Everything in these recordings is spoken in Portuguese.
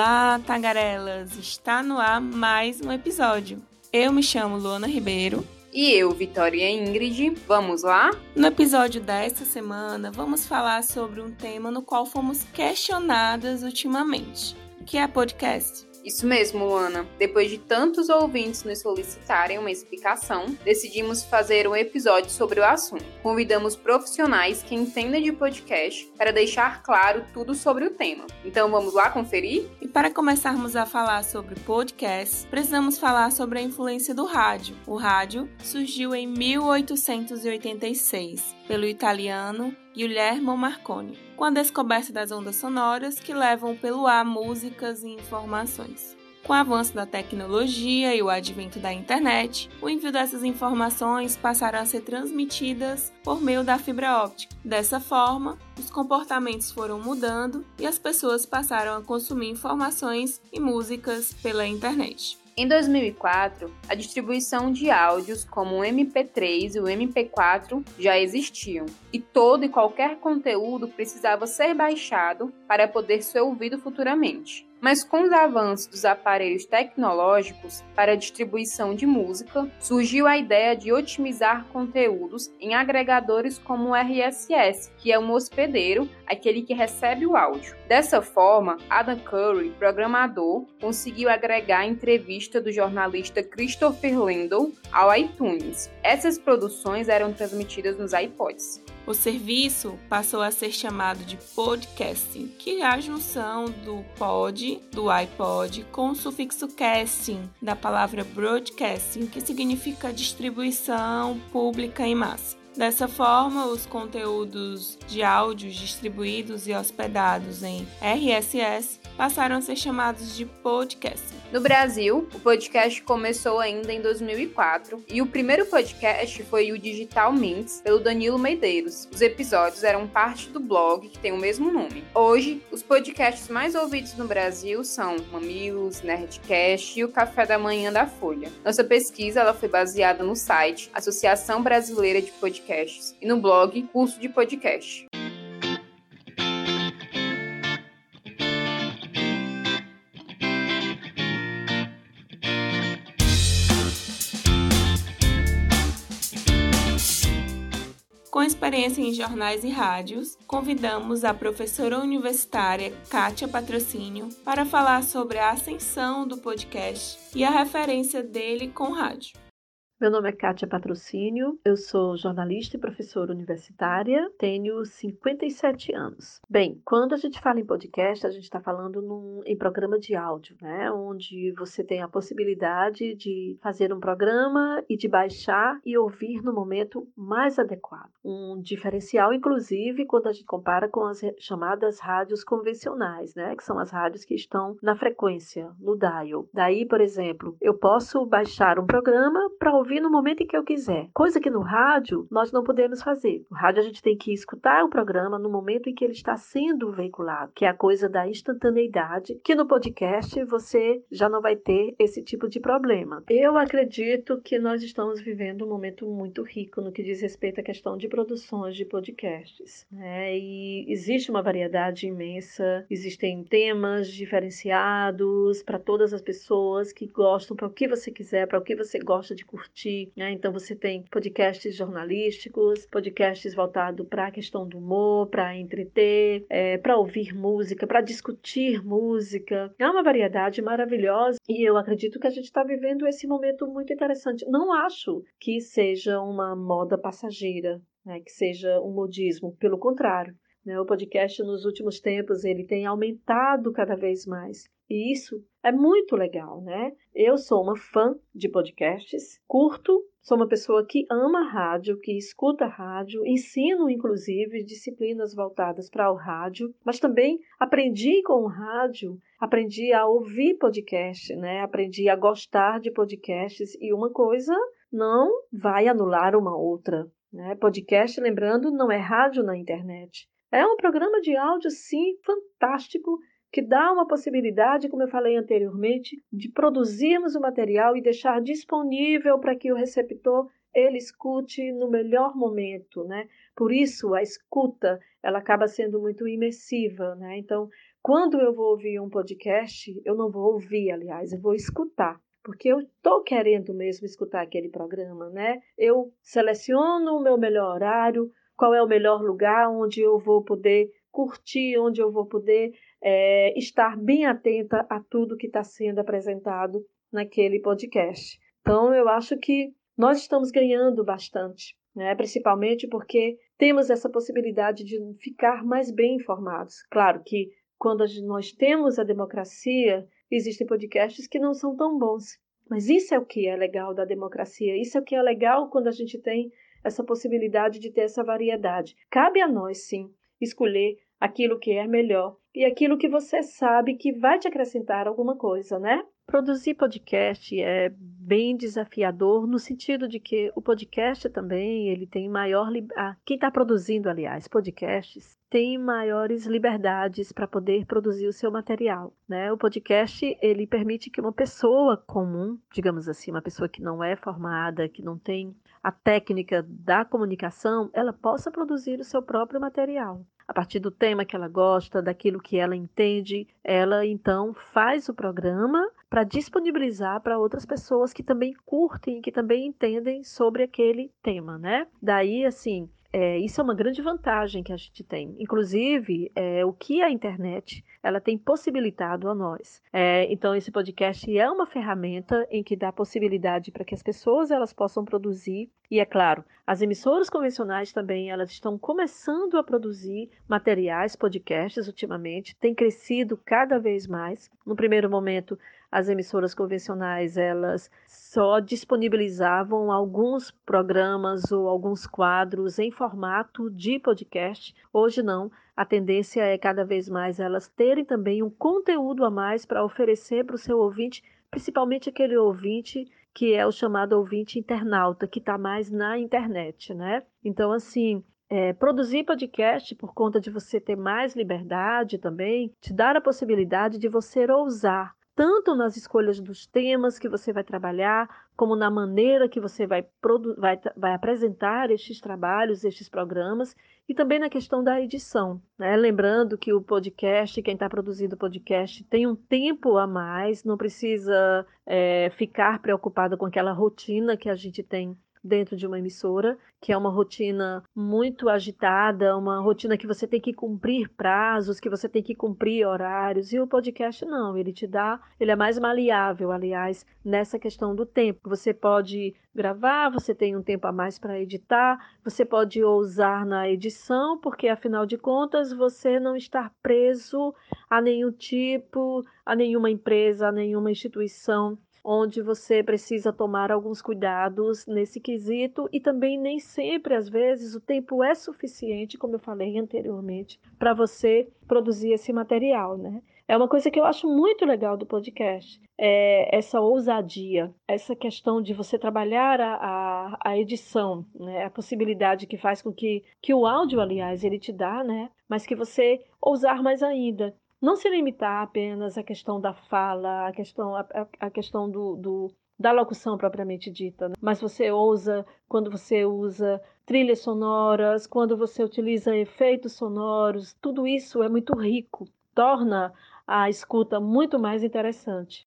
Olá, tagarelas! Está no ar mais um episódio. Eu me chamo Luana Ribeiro. E eu, Vitória Ingrid. Vamos lá? No episódio desta semana, vamos falar sobre um tema no qual fomos questionadas ultimamente, que é podcast. Isso mesmo, Luana. Depois de tantos ouvintes nos solicitarem uma explicação, decidimos fazer um episódio sobre o assunto. Convidamos profissionais que entendem de podcast para deixar claro tudo sobre o tema. Então vamos lá conferir? E para começarmos a falar sobre podcast, precisamos falar sobre a influência do rádio. O rádio surgiu em 1886 pelo italiano Guillermo Marconi, com a descoberta das ondas sonoras que levam pelo ar músicas e informações. Com o avanço da tecnologia e o advento da internet, o envio dessas informações passaram a ser transmitidas por meio da fibra óptica. Dessa forma, os comportamentos foram mudando e as pessoas passaram a consumir informações e músicas pela internet. Em 2004, a distribuição de áudios como o MP3 e o MP4 já existiam, e todo e qualquer conteúdo precisava ser baixado para poder ser ouvido futuramente. Mas com os avanços dos aparelhos tecnológicos para distribuição de música, surgiu a ideia de otimizar conteúdos em agregadores como o RSS, que é um hospedeiro, aquele que recebe o áudio. Dessa forma, Adam Curry, programador, conseguiu agregar a entrevista do jornalista Christopher Lindell ao iTunes. Essas produções eram transmitidas nos iPods. O serviço passou a ser chamado de podcasting, que é a junção do pod, do iPod, com o sufixo casting, da palavra broadcasting, que significa distribuição pública em massa. Dessa forma, os conteúdos de áudios distribuídos e hospedados em RSS passaram a ser chamados de podcast. No Brasil, o podcast começou ainda em 2004 e o primeiro podcast foi o Digital Mints, pelo Danilo Medeiros. Os episódios eram parte do blog que tem o mesmo nome. Hoje, os podcasts mais ouvidos no Brasil são Mamilos, Nerdcast e o Café da Manhã da Folha. Nossa pesquisa ela foi baseada no site Associação Brasileira de Podcasts e no blog Curso de Podcast. Com experiência em jornais e rádios, convidamos a professora universitária Kátia Patrocínio para falar sobre a ascensão do podcast e a referência dele com rádio. Meu nome é Kátia Patrocínio, eu sou jornalista e professora universitária, tenho 57 anos. Bem, quando a gente fala em podcast, a gente está falando num, em programa de áudio, né? Onde você tem a possibilidade de fazer um programa e de baixar e ouvir no momento mais adequado. Um diferencial, inclusive, quando a gente compara com as chamadas rádios convencionais, né? Que são as rádios que estão na frequência, no dial. Daí, por exemplo, eu posso baixar um programa para ouvir ouvir no momento em que eu quiser. Coisa que no rádio nós não podemos fazer. No rádio a gente tem que escutar o programa no momento em que ele está sendo veiculado, que é a coisa da instantaneidade, que no podcast você já não vai ter esse tipo de problema. Eu acredito que nós estamos vivendo um momento muito rico no que diz respeito à questão de produções de podcasts. Né? E existe uma variedade imensa, existem temas diferenciados para todas as pessoas que gostam, para o que você quiser, para o que você gosta de curtir né? Então você tem podcasts jornalísticos, podcasts voltados para a questão do humor, para entreter, é, para ouvir música, para discutir música. É uma variedade maravilhosa e eu acredito que a gente está vivendo esse momento muito interessante. Não acho que seja uma moda passageira, né? que seja um modismo, pelo contrário. Né? O podcast nos últimos tempos ele tem aumentado cada vez mais. E isso é muito legal, né? Eu sou uma fã de podcasts, curto, sou uma pessoa que ama rádio, que escuta rádio, ensino inclusive disciplinas voltadas para o rádio, mas também aprendi com o rádio, aprendi a ouvir podcast, né? Aprendi a gostar de podcasts e uma coisa não vai anular uma outra. Né? Podcast, lembrando, não é rádio na internet. É um programa de áudio, sim, fantástico, que dá uma possibilidade, como eu falei anteriormente, de produzirmos o material e deixar disponível para que o receptor ele escute no melhor momento, né? Por isso a escuta ela acaba sendo muito imersiva, né? Então, quando eu vou ouvir um podcast, eu não vou ouvir, aliás, eu vou escutar porque eu estou querendo mesmo escutar aquele programa, né? Eu seleciono o meu melhor horário, qual é o melhor lugar onde eu vou poder curtir, onde eu vou poder é, estar bem atenta a tudo que está sendo apresentado naquele podcast. Então, eu acho que nós estamos ganhando bastante, né? principalmente porque temos essa possibilidade de ficar mais bem informados. Claro que quando nós temos a democracia, existem podcasts que não são tão bons. Mas isso é o que é legal da democracia, isso é o que é legal quando a gente tem essa possibilidade de ter essa variedade. Cabe a nós, sim, escolher aquilo que é melhor e aquilo que você sabe que vai te acrescentar alguma coisa, né? Produzir podcast é bem desafiador no sentido de que o podcast também ele tem maior ah, quem está produzindo aliás podcasts tem maiores liberdades para poder produzir o seu material, né? O podcast ele permite que uma pessoa comum, digamos assim, uma pessoa que não é formada, que não tem a técnica da comunicação, ela possa produzir o seu próprio material a partir do tema que ela gosta, daquilo que ela entende, ela então faz o programa para disponibilizar para outras pessoas que também curtem, que também entendem sobre aquele tema, né? Daí, assim, é, isso é uma grande vantagem que a gente tem. Inclusive, é, o que a internet ela tem possibilitado a nós. É, então, esse podcast é uma ferramenta em que dá possibilidade para que as pessoas elas possam produzir. E é claro, as emissoras convencionais também elas estão começando a produzir materiais, podcasts ultimamente, tem crescido cada vez mais. No primeiro momento, as emissoras convencionais elas só disponibilizavam alguns programas ou alguns quadros em formato de podcast. Hoje não, a tendência é cada vez mais elas terem também um conteúdo a mais para oferecer para o seu ouvinte, principalmente aquele ouvinte que é o chamado ouvinte internauta, que está mais na internet, né? Então, assim, é, produzir podcast por conta de você ter mais liberdade também, te dar a possibilidade de você ousar tanto nas escolhas dos temas que você vai trabalhar, como na maneira que você vai, vai, vai apresentar estes trabalhos, estes programas, e também na questão da edição. Né? Lembrando que o podcast, quem está produzindo o podcast, tem um tempo a mais, não precisa é, ficar preocupado com aquela rotina que a gente tem dentro de uma emissora, que é uma rotina muito agitada, uma rotina que você tem que cumprir prazos, que você tem que cumprir horários, e o podcast não, ele te dá, ele é mais maleável, aliás, nessa questão do tempo. Você pode gravar, você tem um tempo a mais para editar, você pode ousar na edição, porque afinal de contas você não está preso a nenhum tipo, a nenhuma empresa, a nenhuma instituição onde você precisa tomar alguns cuidados nesse quesito e também nem sempre, às vezes, o tempo é suficiente, como eu falei anteriormente, para você produzir esse material, né? É uma coisa que eu acho muito legal do podcast, é essa ousadia, essa questão de você trabalhar a, a, a edição, né? a possibilidade que faz com que, que o áudio, aliás, ele te dá, né? mas que você ousar mais ainda, não se limitar apenas à questão da fala, à questão, à, à questão do, do, da locução propriamente dita, né? mas você ousa quando você usa trilhas sonoras, quando você utiliza efeitos sonoros, tudo isso é muito rico, torna a escuta muito mais interessante.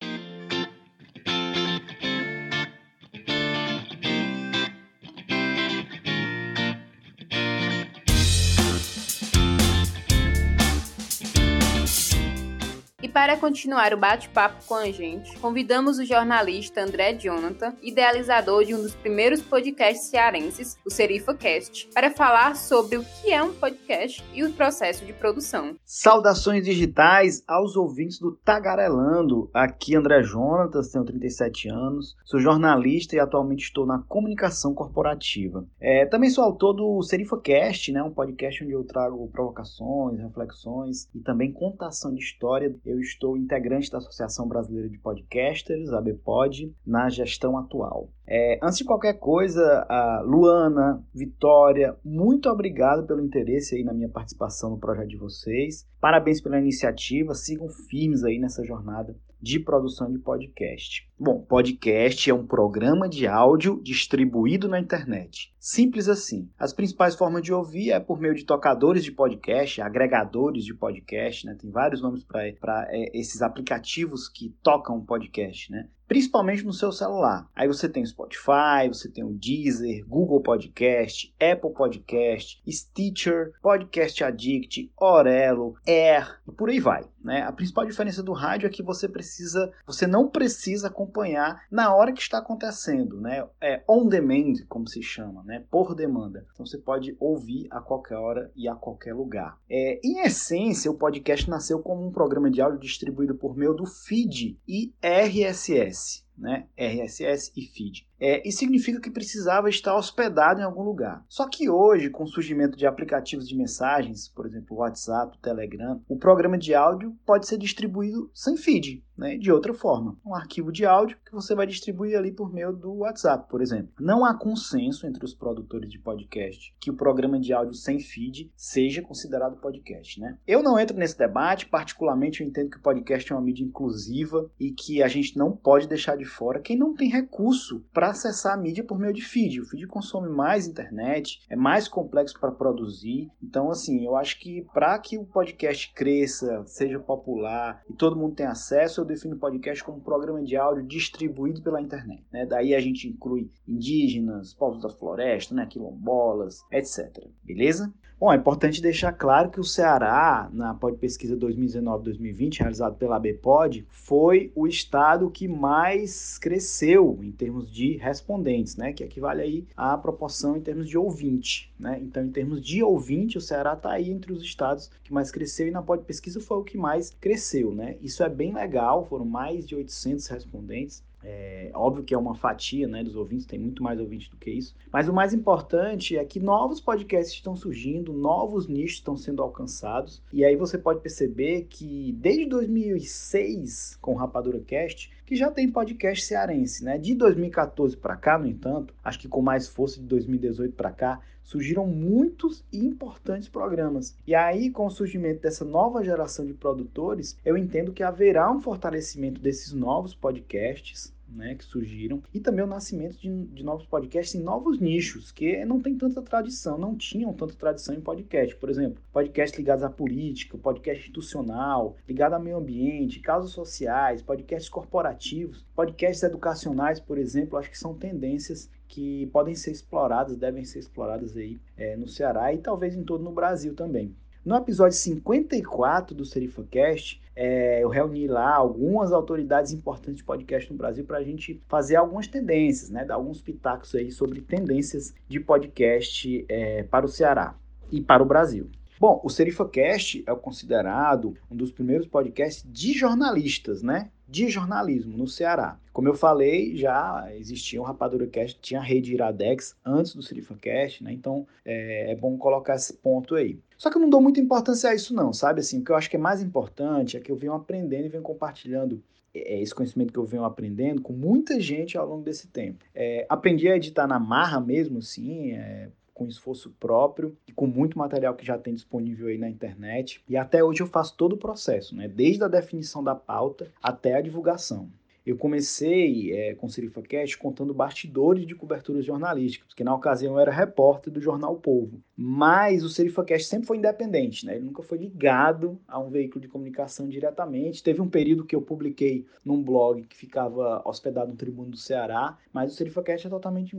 Para continuar o bate-papo com a gente, convidamos o jornalista André Jonathan, idealizador de um dos primeiros podcasts cearenses, o SerifaCast, para falar sobre o que é um podcast e o processo de produção. Saudações digitais aos ouvintes do Tagarelando. Aqui André Jonathan, tenho 37 anos, sou jornalista e atualmente estou na comunicação corporativa. É, também sou autor do SerifaCast, né, um podcast onde eu trago provocações, reflexões e também contação de história. Eu estou integrante da Associação Brasileira de Podcasters, a BPOD, na gestão atual. É, antes de qualquer coisa, Luana, Vitória, muito obrigado pelo interesse aí na minha participação no projeto de vocês. Parabéns pela iniciativa, sigam firmes aí nessa jornada de produção de podcast. Bom, podcast é um programa de áudio distribuído na internet Simples assim. As principais formas de ouvir é por meio de tocadores de podcast, agregadores de podcast, né? Tem vários nomes para é, esses aplicativos que tocam podcast, né? Principalmente no seu celular. Aí você tem o Spotify, você tem o Deezer, Google Podcast, Apple Podcast, Stitcher, Podcast Addict, Orelo, Air e por aí vai. Né? A principal diferença do rádio é que você precisa, você não precisa acompanhar na hora que está acontecendo, né? É on demand, como se chama, né? Por demanda. Então você pode ouvir a qualquer hora e a qualquer lugar. É, em essência, o podcast nasceu como um programa de áudio distribuído por meio do feed e RSS né? RSS e feed. É, isso significa que precisava estar hospedado em algum lugar. Só que hoje, com o surgimento de aplicativos de mensagens, por exemplo, WhatsApp, Telegram, o programa de áudio pode ser distribuído sem feed, né? de outra forma. Um arquivo de áudio que você vai distribuir ali por meio do WhatsApp, por exemplo. Não há consenso entre os produtores de podcast que o programa de áudio sem feed seja considerado podcast. Né? Eu não entro nesse debate, particularmente eu entendo que o podcast é uma mídia inclusiva e que a gente não pode deixar de de fora quem não tem recurso para acessar a mídia por meio de feed. O feed consome mais internet, é mais complexo para produzir. Então, assim, eu acho que para que o podcast cresça, seja popular e todo mundo tenha acesso, eu defino o podcast como um programa de áudio distribuído pela internet. Né? Daí a gente inclui indígenas, povos da floresta, né? quilombolas, etc. Beleza? Bom, é importante deixar claro que o Ceará, na Pod Pesquisa 2019-2020, realizado pela ABPOD, foi o estado que mais cresceu em termos de respondentes, né? Que equivale aí à proporção em termos de ouvinte, né? Então, em termos de ouvinte, o Ceará está aí entre os estados que mais cresceu e na Pod Pesquisa foi o que mais cresceu, né? Isso é bem legal, foram mais de 800 respondentes. É, óbvio que é uma fatia né, dos ouvintes, tem muito mais ouvintes do que isso. Mas o mais importante é que novos podcasts estão surgindo, novos nichos estão sendo alcançados. E aí você pode perceber que desde 2006, com o Rapadura Cast, que já tem podcast cearense, né? De 2014 para cá, no entanto, acho que com mais força de 2018 para cá, surgiram muitos e importantes programas. E aí, com o surgimento dessa nova geração de produtores, eu entendo que haverá um fortalecimento desses novos podcasts né, que surgiram, e também o nascimento de, de, novos podcasts em novos nichos, que não tem tanta tradição, não tinham tanta tradição em podcast. Por exemplo, podcasts ligados à política, podcast institucional, ligado ao meio ambiente, causas sociais, podcasts corporativos, podcasts educacionais, por exemplo, acho que são tendências que podem ser exploradas, devem ser exploradas aí é, no Ceará e talvez em todo no Brasil também. No episódio 54 do SerifaCast, é, eu reuni lá algumas autoridades importantes de podcast no Brasil para a gente fazer algumas tendências, né, dar alguns pitacos aí sobre tendências de podcast é, para o Ceará e para o Brasil. Bom, o SerifaCast é considerado um dos primeiros podcasts de jornalistas, né? de jornalismo no Ceará. Como eu falei, já existia o Rapadura Cast, tinha a rede Iradex antes do Cast, né? Então é, é, bom colocar esse ponto aí. Só que eu não dou muita importância a isso, não, sabe? Assim, o que eu acho que é mais importante é que eu venho aprendendo e venho compartilhando é, esse conhecimento que eu venho aprendendo com muita gente ao longo desse tempo. É, aprendi a editar na marra mesmo, assim, é, com esforço próprio e com muito material que já tem disponível aí na internet. E até hoje eu faço todo o processo, né? desde a definição da pauta até a divulgação. Eu comecei é, com o SerifaCast contando bastidores de coberturas jornalísticas, porque na ocasião eu era repórter do jornal Povo. Mas o SerifaCast sempre foi independente, né? ele nunca foi ligado a um veículo de comunicação diretamente. Teve um período que eu publiquei num blog que ficava hospedado no Tribuno do Ceará, mas o SerifaCast é totalmente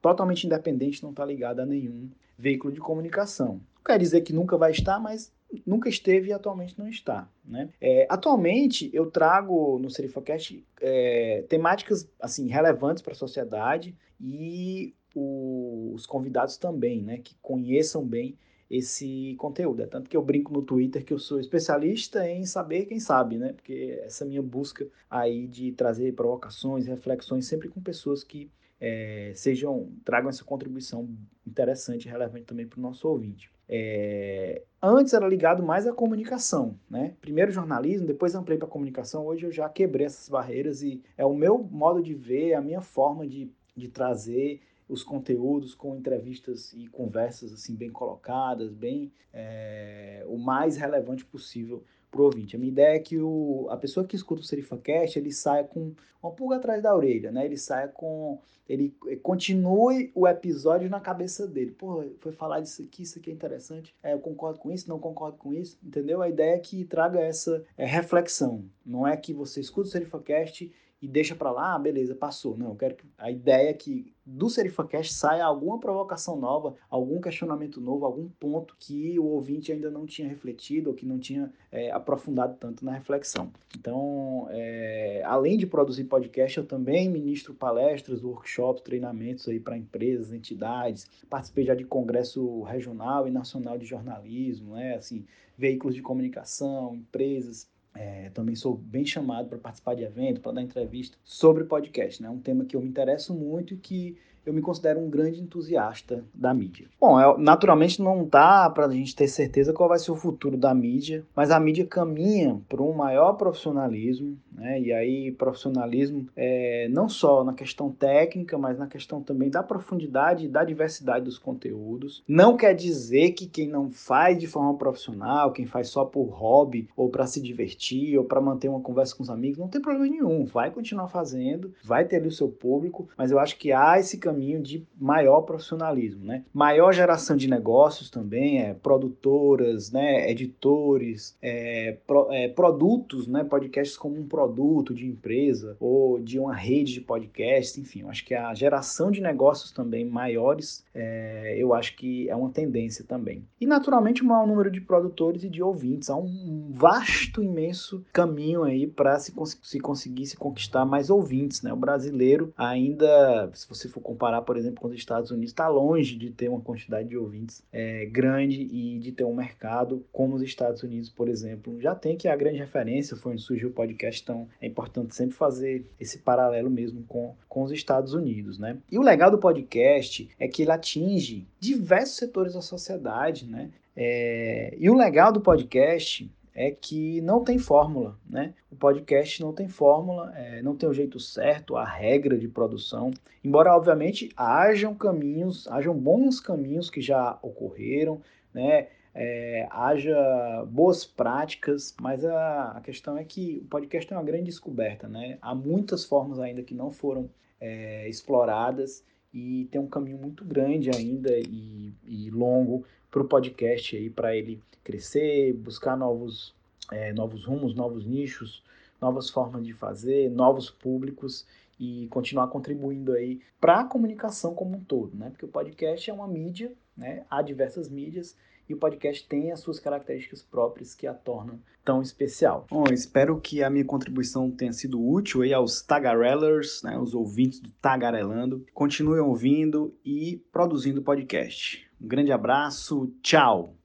totalmente independente, não está ligado a nenhum veículo de comunicação. Não quer dizer que nunca vai estar, mas nunca esteve e atualmente não está. Né? É, atualmente eu trago no SerifaCast é, temáticas assim relevantes para a sociedade e o, os convidados também, né, que conheçam bem esse conteúdo. É tanto que eu brinco no Twitter que eu sou especialista em saber quem sabe, né? Porque essa minha busca aí de trazer provocações, reflexões sempre com pessoas que é, sejam tragam essa contribuição interessante e relevante também para o nosso ouvinte. É, antes era ligado mais à comunicação, né? Primeiro jornalismo, depois ampliei para comunicação. Hoje eu já quebrei essas barreiras e é o meu modo de ver, a minha forma de, de trazer os conteúdos com entrevistas e conversas assim bem colocadas, bem é, o mais relevante possível pro ouvinte. A minha ideia é que o, a pessoa que escuta o SerifaCast, ele saia com uma pulga atrás da orelha, né? Ele saia com... Ele continue o episódio na cabeça dele. Pô, foi falar disso aqui, isso aqui é interessante. É, eu concordo com isso, não concordo com isso, entendeu? A ideia é que traga essa é, reflexão. Não é que você escuta o SerifaCast e deixa para lá, ah, beleza, passou. Não, eu quero que a ideia é que do SerifaCast saia alguma provocação nova, algum questionamento novo, algum ponto que o ouvinte ainda não tinha refletido ou que não tinha é, aprofundado tanto na reflexão. Então, é, além de produzir podcast, eu também ministro palestras, workshops, treinamentos aí para empresas, entidades. Participei já de congresso regional e nacional de jornalismo, né? Assim, veículos de comunicação, empresas é, também sou bem chamado para participar de evento, para dar entrevista sobre podcast, né? Um tema que eu me interesso muito e que eu me considero um grande entusiasta da mídia. Bom, é, naturalmente não dá para a gente ter certeza qual vai ser o futuro da mídia, mas a mídia caminha para um maior profissionalismo, né? E aí profissionalismo é, não só na questão técnica, mas na questão também da profundidade e da diversidade dos conteúdos. Não quer dizer que quem não faz de forma profissional, quem faz só por hobby ou para se divertir ou para manter uma conversa com os amigos, não tem problema nenhum. Vai continuar fazendo, vai ter ali o seu público, mas eu acho que há esse caminho caminho de maior profissionalismo, né? Maior geração de negócios também, é, produtoras, né, editores, é, pro, é, produtos, né, podcasts como um produto de empresa ou de uma rede de podcasts, enfim, eu acho que a geração de negócios também maiores, é, eu acho que é uma tendência também. E naturalmente o maior número de produtores e de ouvintes, há um vasto, imenso caminho aí para se, se conseguir se conquistar mais ouvintes, né? O brasileiro ainda, se você for comparar por exemplo, com os Estados Unidos, está longe de ter uma quantidade de ouvintes é, grande e de ter um mercado como os Estados Unidos, por exemplo, já tem que é a grande referência, foi onde surgiu o podcast, então é importante sempre fazer esse paralelo mesmo com, com os Estados Unidos, né? E o legal do podcast é que ele atinge diversos setores da sociedade, né? É, e o legal do podcast é que não tem fórmula, né? O podcast não tem fórmula, é, não tem o jeito certo, a regra de produção. Embora, obviamente, hajam caminhos, hajam bons caminhos que já ocorreram, né? É, haja boas práticas, mas a, a, questão é que o podcast é uma grande descoberta, né? Há muitas formas ainda que não foram é, exploradas e tem um caminho muito grande ainda e, e longo para o podcast aí, para ele crescer, buscar novos, é, novos rumos, novos nichos, novas formas de fazer, novos públicos e continuar contribuindo aí para a comunicação como um todo, né? Porque o podcast é uma mídia, né? Há diversas mídias e o podcast tem as suas características próprias que a tornam tão especial. Bom, espero que a minha contribuição tenha sido útil aí aos tagarellers, né, os ouvintes do Tagarelando. Continuem ouvindo e produzindo podcast. Um grande abraço, tchau!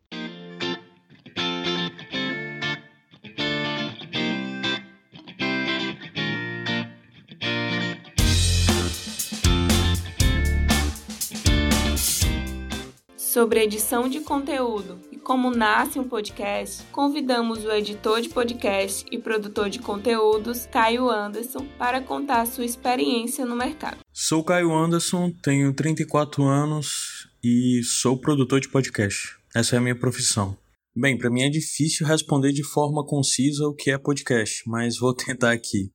Sobre edição de conteúdo e como nasce um podcast, convidamos o editor de podcast e produtor de conteúdos, Caio Anderson, para contar sua experiência no mercado. Sou Caio Anderson, tenho 34 anos e sou produtor de podcast. Essa é a minha profissão. Bem, para mim é difícil responder de forma concisa o que é podcast, mas vou tentar aqui.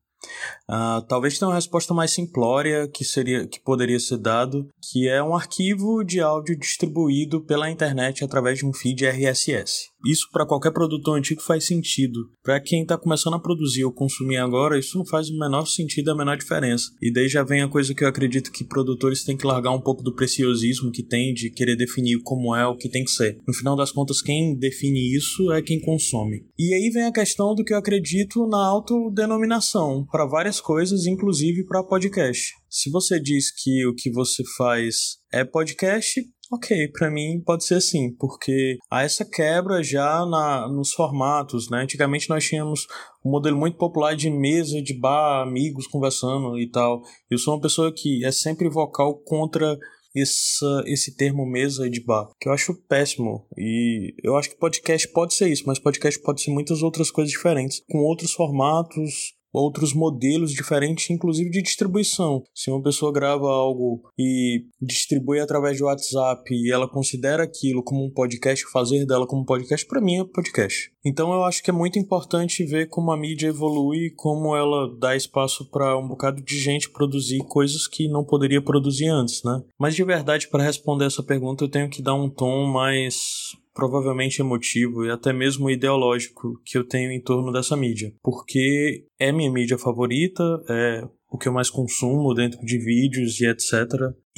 Uh, talvez tenha uma resposta mais simplória que seria que poderia ser dado, que é um arquivo de áudio distribuído pela internet através de um feed RSS. Isso para qualquer produtor antigo faz sentido. Para quem está começando a produzir ou consumir agora, isso não faz o menor sentido, a menor diferença. E daí já vem a coisa que eu acredito que produtores têm que largar um pouco do preciosismo que tem de querer definir como é o que tem que ser. No final das contas, quem define isso é quem consome. E aí vem a questão do que eu acredito na autodenominação para várias coisas, inclusive para podcast. Se você diz que o que você faz é podcast, Ok, para mim pode ser assim, porque há essa quebra já na, nos formatos, né? Antigamente nós tínhamos um modelo muito popular de mesa, de bar, amigos conversando e tal. Eu sou uma pessoa que é sempre vocal contra essa, esse termo mesa de bar, que eu acho péssimo. E eu acho que podcast pode ser isso, mas podcast pode ser muitas outras coisas diferentes, com outros formatos, outros modelos diferentes, inclusive de distribuição. Se uma pessoa grava algo e distribui através de WhatsApp e ela considera aquilo como um podcast, fazer dela como podcast, para mim é podcast. Então eu acho que é muito importante ver como a mídia evolui, como ela dá espaço para um bocado de gente produzir coisas que não poderia produzir antes, né? Mas de verdade, para responder essa pergunta, eu tenho que dar um tom mais provavelmente emotivo e até mesmo ideológico que eu tenho em torno dessa mídia, porque é minha mídia favorita, é o que eu mais consumo dentro de vídeos e etc.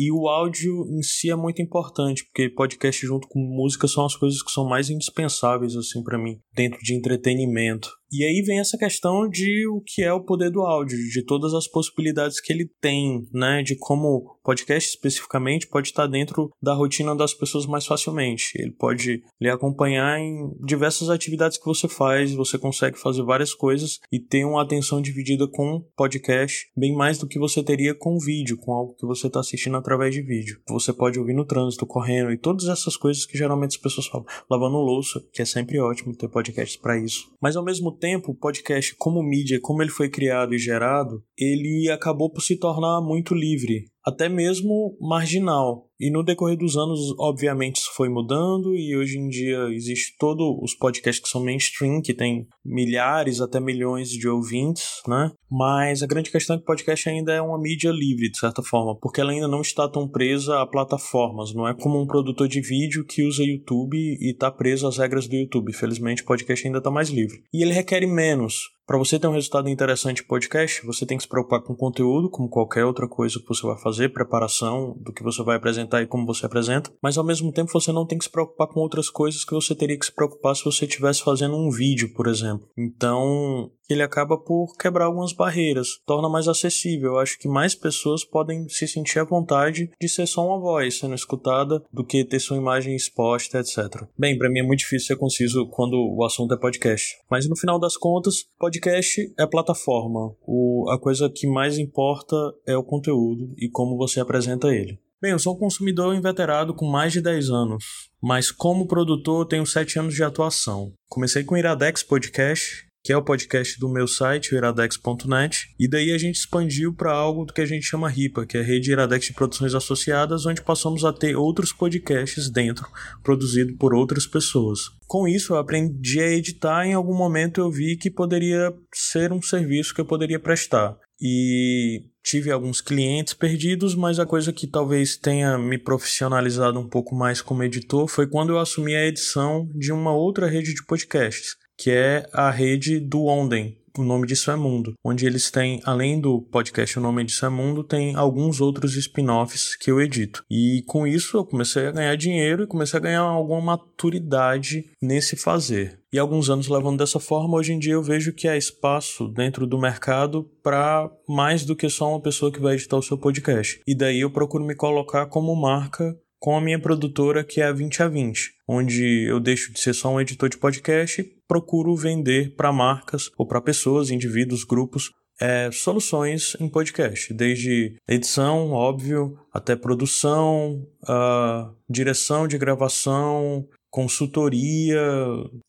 E o áudio em si é muito importante, porque podcast junto com música são as coisas que são mais indispensáveis assim para mim, dentro de entretenimento. E aí vem essa questão de o que é o poder do áudio, de todas as possibilidades que ele tem, né, de como podcast especificamente pode estar dentro da rotina das pessoas mais facilmente. Ele pode lhe acompanhar em diversas atividades que você faz, você consegue fazer várias coisas e ter uma atenção dividida com podcast bem mais do que você teria com vídeo, com algo que você está assistindo através de vídeo. Você pode ouvir no trânsito, correndo e todas essas coisas que geralmente as pessoas falam, lavando louça, que é sempre ótimo ter podcasts para isso. Mas ao mesmo tempo, o podcast como mídia, como ele foi criado e gerado, ele acabou por se tornar muito livre até mesmo marginal. E no decorrer dos anos, obviamente, isso foi mudando e hoje em dia existe todos os podcasts que são mainstream, que tem milhares até milhões de ouvintes, né? Mas a grande questão é que o podcast ainda é uma mídia livre, de certa forma, porque ela ainda não está tão presa a plataformas. Não é como um produtor de vídeo que usa YouTube e está preso às regras do YouTube. Felizmente, o podcast ainda está mais livre. E ele requer menos. Para você ter um resultado interessante podcast, você tem que se preocupar com conteúdo, como qualquer outra coisa que você vai fazer, preparação do que você vai apresentar e como você apresenta, mas ao mesmo tempo você não tem que se preocupar com outras coisas que você teria que se preocupar se você estivesse fazendo um vídeo, por exemplo. Então, ele acaba por quebrar algumas barreiras, torna mais acessível. Eu acho que mais pessoas podem se sentir à vontade de ser só uma voz sendo escutada do que ter sua imagem exposta, etc. Bem, para mim é muito difícil ser conciso quando o assunto é podcast, mas no final das contas, podcast é plataforma. O, a coisa que mais importa é o conteúdo e como você apresenta ele. Bem, eu sou um consumidor inveterado com mais de 10 anos, mas como produtor tenho 7 anos de atuação. Comecei com o Iradex Podcast que é o podcast do meu site, iradex.net, e daí a gente expandiu para algo que a gente chama RIPA, que é a Rede Iradex de Produções Associadas, onde passamos a ter outros podcasts dentro, produzido por outras pessoas. Com isso, eu aprendi a editar em algum momento eu vi que poderia ser um serviço que eu poderia prestar. E tive alguns clientes perdidos, mas a coisa que talvez tenha me profissionalizado um pouco mais como editor foi quando eu assumi a edição de uma outra rede de podcasts que é a rede do Onden, o nome disso é Mundo, onde eles têm, além do podcast O Nome disso é Mundo, tem alguns outros spin-offs que eu edito. E com isso eu comecei a ganhar dinheiro e comecei a ganhar alguma maturidade nesse fazer. E alguns anos levando dessa forma, hoje em dia eu vejo que há espaço dentro do mercado para mais do que só uma pessoa que vai editar o seu podcast. E daí eu procuro me colocar como marca com a minha produtora, que é a 20 a 20, onde eu deixo de ser só um editor de podcast e procuro vender para marcas ou para pessoas, indivíduos, grupos, é, soluções em podcast, desde edição, óbvio, até produção, uh, direção de gravação, consultoria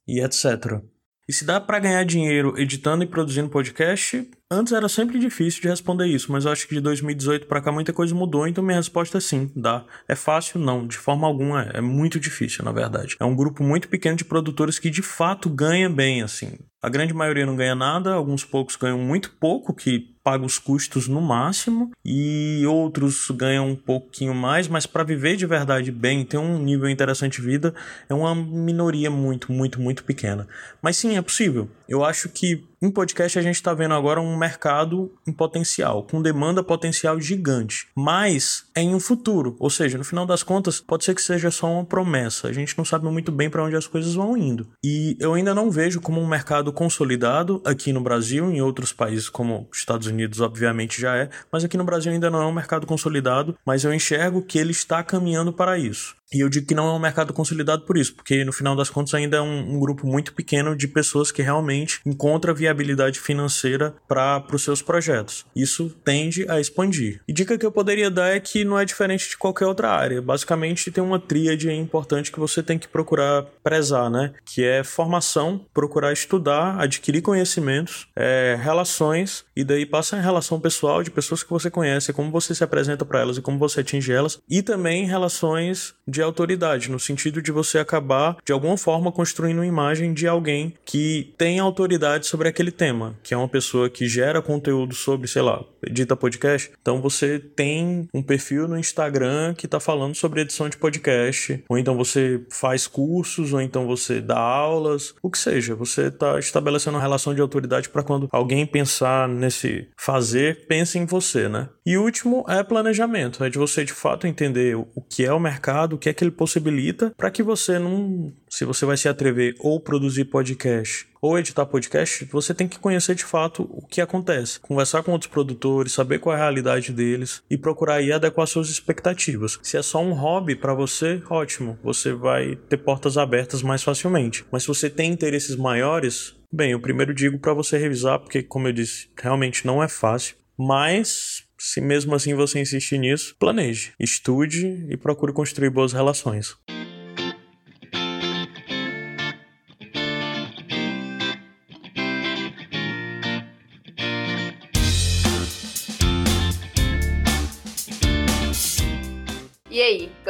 e etc. E se dá para ganhar dinheiro editando e produzindo podcast, Antes era sempre difícil de responder isso, mas eu acho que de 2018 para cá muita coisa mudou, então minha resposta é sim, dá. É fácil? Não, de forma alguma é. É muito difícil, na verdade. É um grupo muito pequeno de produtores que de fato ganha bem, assim. A grande maioria não ganha nada, alguns poucos ganham muito pouco, que paga os custos no máximo, e outros ganham um pouquinho mais, mas para viver de verdade bem, ter um nível interessante de vida, é uma minoria muito, muito, muito pequena. Mas sim, é possível. Eu acho que em podcast a gente está vendo agora um mercado em potencial, com demanda potencial gigante, mas é em um futuro, ou seja, no final das contas pode ser que seja só uma promessa. A gente não sabe muito bem para onde as coisas vão indo. E eu ainda não vejo como um mercado consolidado aqui no Brasil, em outros países como Estados Unidos, obviamente já é, mas aqui no Brasil ainda não é um mercado consolidado, mas eu enxergo que ele está caminhando para isso. E eu digo que não é um mercado consolidado por isso, porque no final das contas ainda é um, um grupo muito pequeno de pessoas que realmente encontra viabilidade financeira para os seus projetos. Isso tende a expandir. E dica que eu poderia dar é que não é diferente de qualquer outra área. Basicamente tem uma tríade importante que você tem que procurar prezar, né? Que é formação, procurar estudar, adquirir conhecimentos, é, relações e daí passa em relação pessoal de pessoas que você conhece, como você se apresenta para elas e como você atinge elas, e também relações de autoridade, no sentido de você acabar de alguma forma construindo uma imagem de alguém que tem autoridade sobre aquele tema, que é uma pessoa que gera conteúdo sobre, sei lá, edita podcast. Então você tem um perfil no Instagram que está falando sobre edição de podcast, ou então você faz cursos, ou então você dá aulas, o que seja. Você está estabelecendo uma relação de autoridade para quando alguém pensar nesse fazer, pense em você, né? E o último é planejamento, é de você de fato entender o que é o mercado, o que é que ele possibilita, para que você não, se você vai se atrever ou produzir podcast ou editar podcast, você tem que conhecer de fato o que acontece, conversar com outros produtores, saber qual é a realidade deles e procurar aí adequar suas expectativas. Se é só um hobby para você, ótimo, você vai ter portas abertas mais facilmente. Mas se você tem interesses maiores, bem, eu primeiro digo para você revisar, porque como eu disse, realmente não é fácil, mas se mesmo assim você insistir nisso, planeje, estude e procure construir boas relações.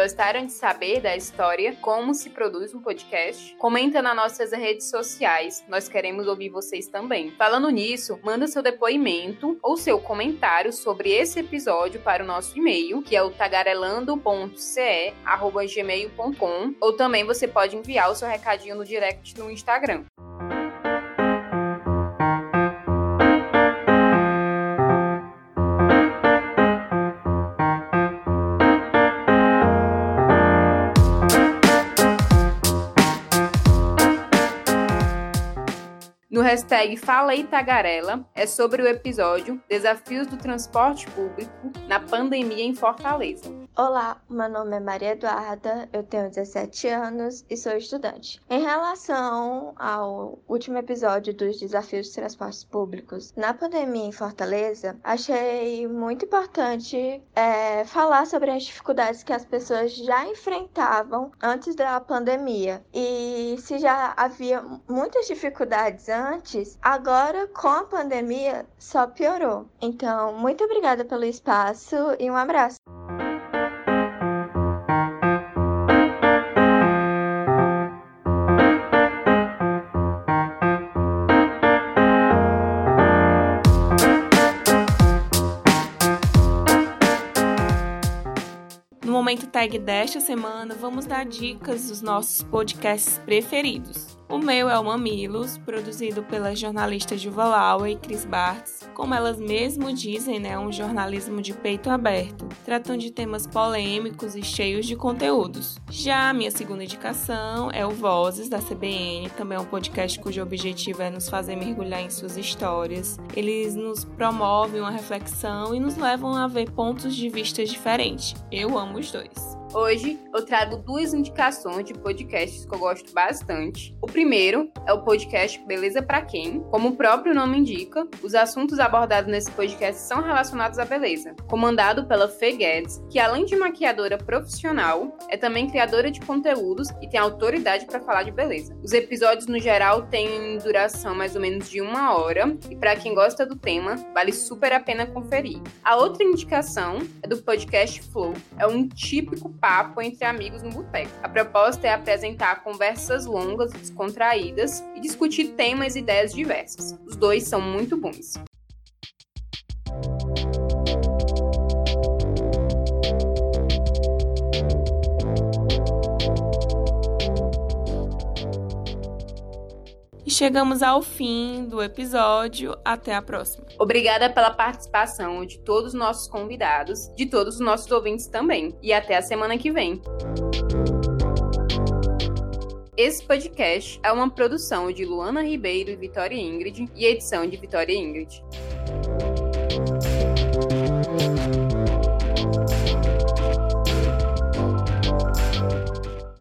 Gostaram de saber da história, como se produz um podcast? Comenta nas nossas redes sociais, nós queremos ouvir vocês também. Falando nisso, manda seu depoimento ou seu comentário sobre esse episódio para o nosso e-mail, que é o tagarelando.ce@gmail.com, ou também você pode enviar o seu recadinho no direct no Instagram. No hashtag Fala Itagarela é sobre o episódio Desafios do Transporte Público na Pandemia em Fortaleza. Olá, meu nome é Maria Eduarda, eu tenho 17 anos e sou estudante. Em relação ao último episódio dos desafios de transportes públicos na pandemia em Fortaleza, achei muito importante é, falar sobre as dificuldades que as pessoas já enfrentavam antes da pandemia. E se já havia muitas dificuldades antes, agora com a pandemia só piorou. Então, muito obrigada pelo espaço e um abraço. Momento tag desta semana, vamos dar dicas dos nossos podcasts preferidos. O meu é o Mamilos, produzido pelas jornalistas Juva Laura e Cris Bartz. Como elas mesmo dizem, né, um jornalismo de peito aberto, tratando de temas polêmicos e cheios de conteúdos. Já a minha segunda indicação é o Vozes, da CBN, também é um podcast cujo objetivo é nos fazer mergulhar em suas histórias. Eles nos promovem uma reflexão e nos levam a ver pontos de vista diferentes. Eu amo os dois. Hoje eu trago duas indicações de podcasts que eu gosto bastante. O primeiro é o podcast Beleza para Quem. Como o próprio nome indica, os assuntos abordados nesse podcast são relacionados à beleza. Comandado pela Fê Guedes, que além de maquiadora profissional, é também criadora de conteúdos e tem autoridade para falar de beleza. Os episódios no geral têm duração mais ou menos de uma hora e para quem gosta do tema, vale super a pena conferir. A outra indicação é do podcast Flow. É um típico papo entre amigos no boteco. A proposta é apresentar conversas longas e descontraídas e discutir temas e ideias diversas. Os dois são muito bons. Chegamos ao fim do episódio. Até a próxima. Obrigada pela participação de todos os nossos convidados, de todos os nossos ouvintes também. E até a semana que vem. Esse podcast é uma produção de Luana Ribeiro e Vitória Ingrid e edição de Vitória Ingrid.